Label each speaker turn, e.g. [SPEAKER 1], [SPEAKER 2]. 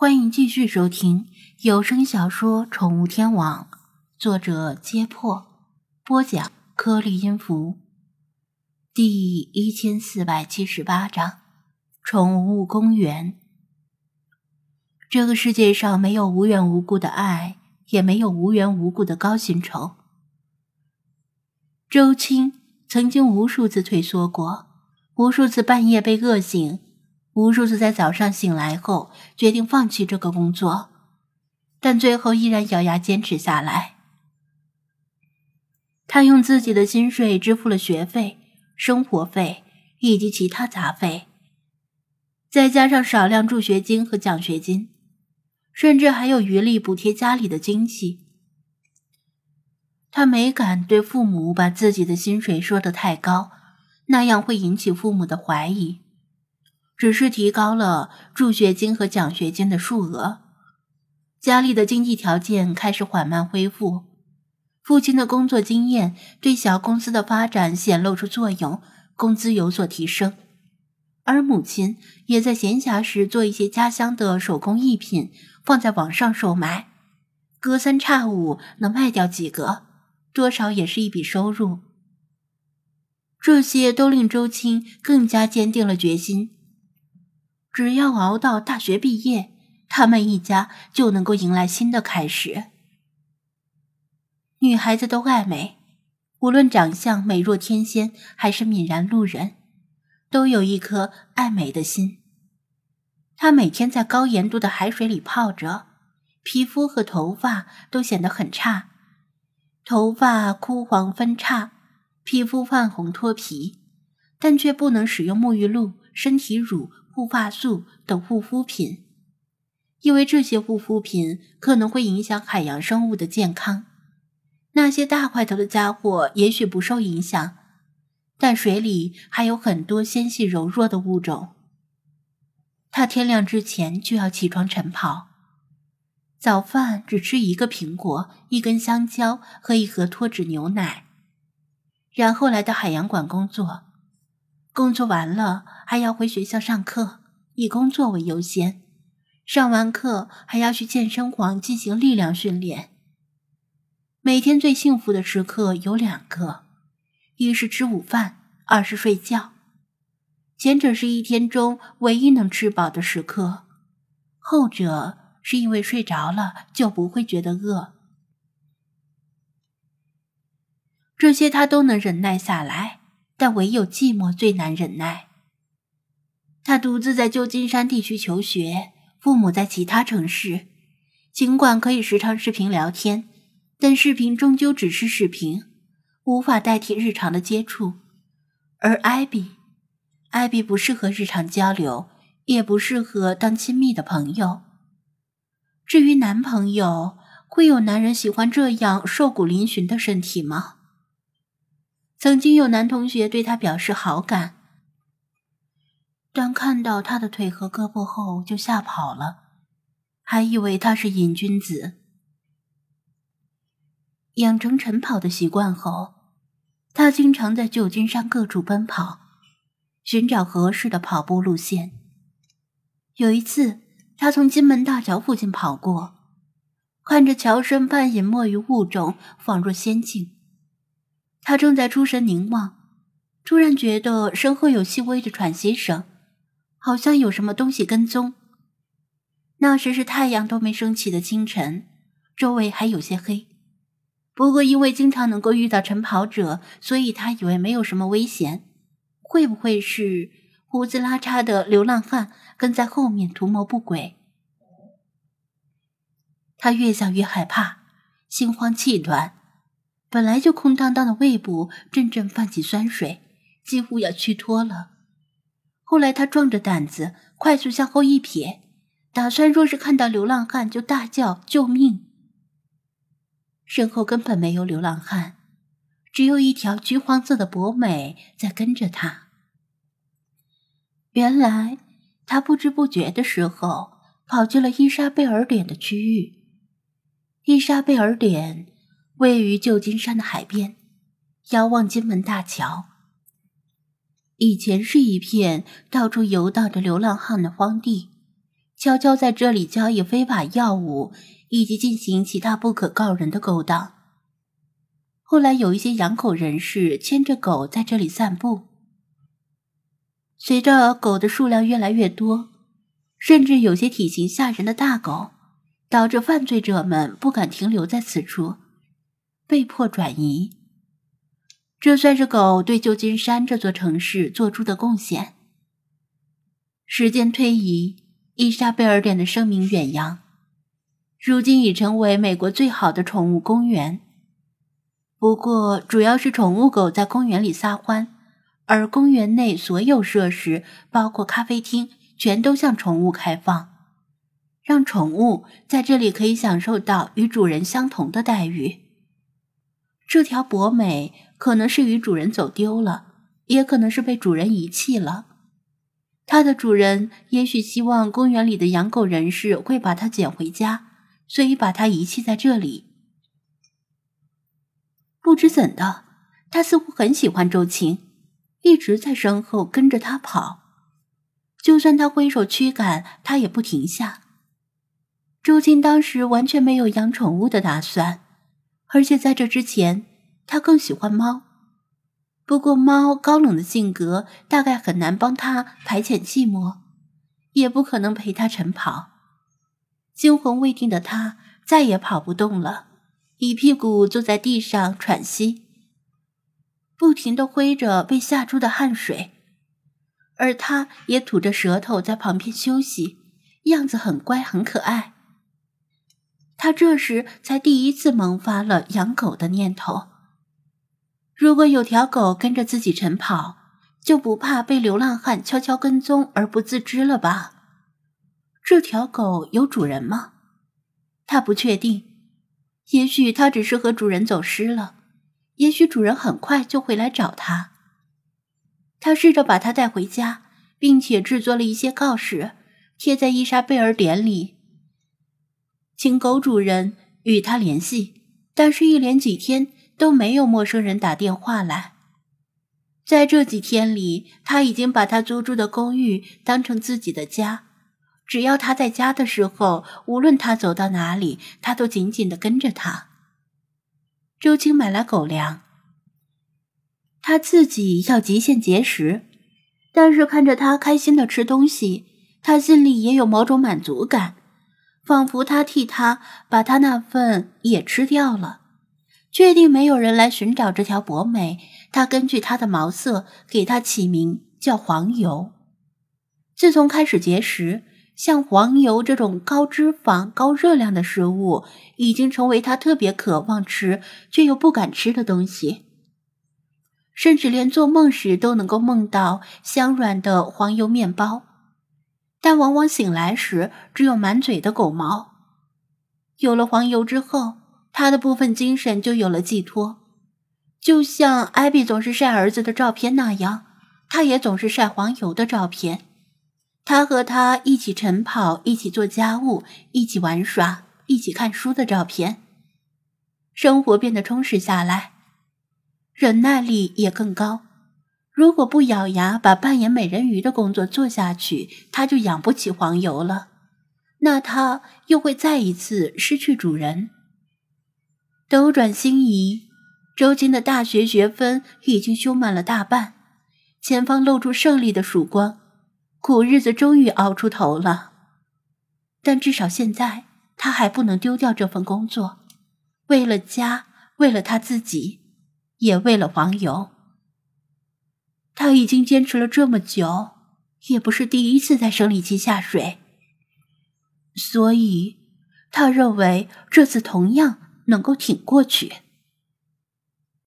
[SPEAKER 1] 欢迎继续收听有声小说《宠物天王》，作者：揭破，播讲：颗粒音符，第一千四百七十八章：宠物公园。这个世界上没有无缘无故的爱，也没有无缘无故的高薪酬。周青曾经无数次退缩过，无数次半夜被饿醒。无数次在早上醒来后决定放弃这个工作，但最后依然咬牙坚持下来。他用自己的薪水支付了学费、生活费以及其他杂费，再加上少量助学金和奖学金，甚至还有余力补贴家里的经济。他没敢对父母把自己的薪水说得太高，那样会引起父母的怀疑。只是提高了助学金和奖学金的数额，家里的经济条件开始缓慢恢复，父亲的工作经验对小公司的发展显露出作用，工资有所提升，而母亲也在闲暇时做一些家乡的手工艺品，放在网上售卖，隔三差五能卖掉几个，多少也是一笔收入。这些都令周青更加坚定了决心。只要熬到大学毕业，他们一家就能够迎来新的开始。女孩子都爱美，无论长相美若天仙，还是泯然路人，都有一颗爱美的心。她每天在高盐度的海水里泡着，皮肤和头发都显得很差，头发枯黄分叉，皮肤泛红脱皮，但却不能使用沐浴露、身体乳。护发素等护肤品，因为这些护肤品可能会影响海洋生物的健康。那些大块头的家伙也许不受影响，但水里还有很多纤细柔弱的物种。他天亮之前就要起床晨跑，早饭只吃一个苹果、一根香蕉和一盒脱脂牛奶，然后来到海洋馆工作。工作完了还要回学校上课，以工作为优先。上完课还要去健身房进行力量训练。每天最幸福的时刻有两个，一是吃午饭，二是睡觉。前者是一天中唯一能吃饱的时刻，后者是因为睡着了就不会觉得饿。这些他都能忍耐下来。但唯有寂寞最难忍耐。他独自在旧金山地区求学，父母在其他城市。尽管可以时常视频聊天，但视频终究只是视频，无法代替日常的接触。而艾比，艾比不适合日常交流，也不适合当亲密的朋友。至于男朋友，会有男人喜欢这样瘦骨嶙峋的身体吗？曾经有男同学对他表示好感，但看到他的腿和胳膊后就吓跑了，还以为他是瘾君子。养成晨跑的习惯后，他经常在旧金山各处奔跑，寻找合适的跑步路线。有一次，他从金门大桥附近跑过，看着桥身半隐没于雾中，仿若仙境。他正在出神凝望，突然觉得身后有细微的喘息声，好像有什么东西跟踪。那时是太阳都没升起的清晨，周围还有些黑。不过因为经常能够遇到晨跑者，所以他以为没有什么危险。会不会是胡子拉碴的流浪汉跟在后面图谋不轨？他越想越害怕，心慌气短。本来就空荡荡的胃部阵阵泛起酸水，几乎要虚脱了。后来他壮着胆子快速向后一撇，打算若是看到流浪汉就大叫救命。身后根本没有流浪汉，只有一条橘黄色的博美在跟着他。原来他不知不觉的时候跑进了伊莎贝尔点的区域。伊莎贝尔点。位于旧金山的海边，遥望金门大桥。以前是一片到处游荡着流浪汉的荒地，悄悄在这里交易非法药物，以及进行其他不可告人的勾当。后来有一些养狗人士牵着狗在这里散步。随着狗的数量越来越多，甚至有些体型吓人的大狗，导致犯罪者们不敢停留在此处，被迫转移。这算是狗对旧金山这座城市做出的贡献。时间推移，伊莎贝尔点的声名远扬，如今已成为美国最好的宠物公园。不过，主要是宠物狗在公园里撒欢，而公园内所有设施，包括咖啡厅，全都向宠物开放，让宠物在这里可以享受到与主人相同的待遇。这条博美可能是与主人走丢了，也可能是被主人遗弃了。它的主人也许希望公园里的养狗人士会把它捡回家，所以把它遗弃在这里。不知怎的，他似乎很喜欢周青，一直在身后跟着他跑。就算他挥手驱赶，他也不停下。周青当时完全没有养宠物的打算，而且在这之前，他更喜欢猫。不过，猫高冷的性格大概很难帮他排遣寂寞，也不可能陪他晨跑。惊魂未定的他再也跑不动了。一屁股坐在地上喘息，不停的挥着被吓出的汗水，而他也吐着舌头在旁边休息，样子很乖很可爱。他这时才第一次萌发了养狗的念头。如果有条狗跟着自己晨跑，就不怕被流浪汉悄悄跟踪而不自知了吧？这条狗有主人吗？他不确定。也许它只是和主人走失了，也许主人很快就会来找它。他试着把它带回家，并且制作了一些告示，贴在伊莎贝尔典里，请狗主人与他联系。但是，一连几天都没有陌生人打电话来。在这几天里，他已经把他租住的公寓当成自己的家。只要他在家的时候，无论他走到哪里，他都紧紧的跟着他。周青买来狗粮，他自己要极限节食，但是看着他开心的吃东西，他心里也有某种满足感，仿佛他替他把他那份也吃掉了。确定没有人来寻找这条博美，他根据它的毛色给它起名叫黄油。自从开始节食。像黄油这种高脂肪、高热量的食物，已经成为他特别渴望吃却又不敢吃的东西。甚至连做梦时都能够梦到香软的黄油面包，但往往醒来时只有满嘴的狗毛。有了黄油之后，他的部分精神就有了寄托，就像艾比总是晒儿子的照片那样，他也总是晒黄油的照片。他和他一起晨跑，一起做家务，一起玩耍，一起看书的照片，生活变得充实下来，忍耐力也更高。如果不咬牙把扮演美人鱼的工作做下去，他就养不起黄油了，那他又会再一次失去主人。斗转星移，周青的大学学分已经修满了大半，前方露出胜利的曙光。苦日子终于熬出头了，但至少现在他还不能丢掉这份工作。为了家，为了他自己，也为了黄油。他已经坚持了这么久，也不是第一次在生理期下水，所以他认为这次同样能够挺过去。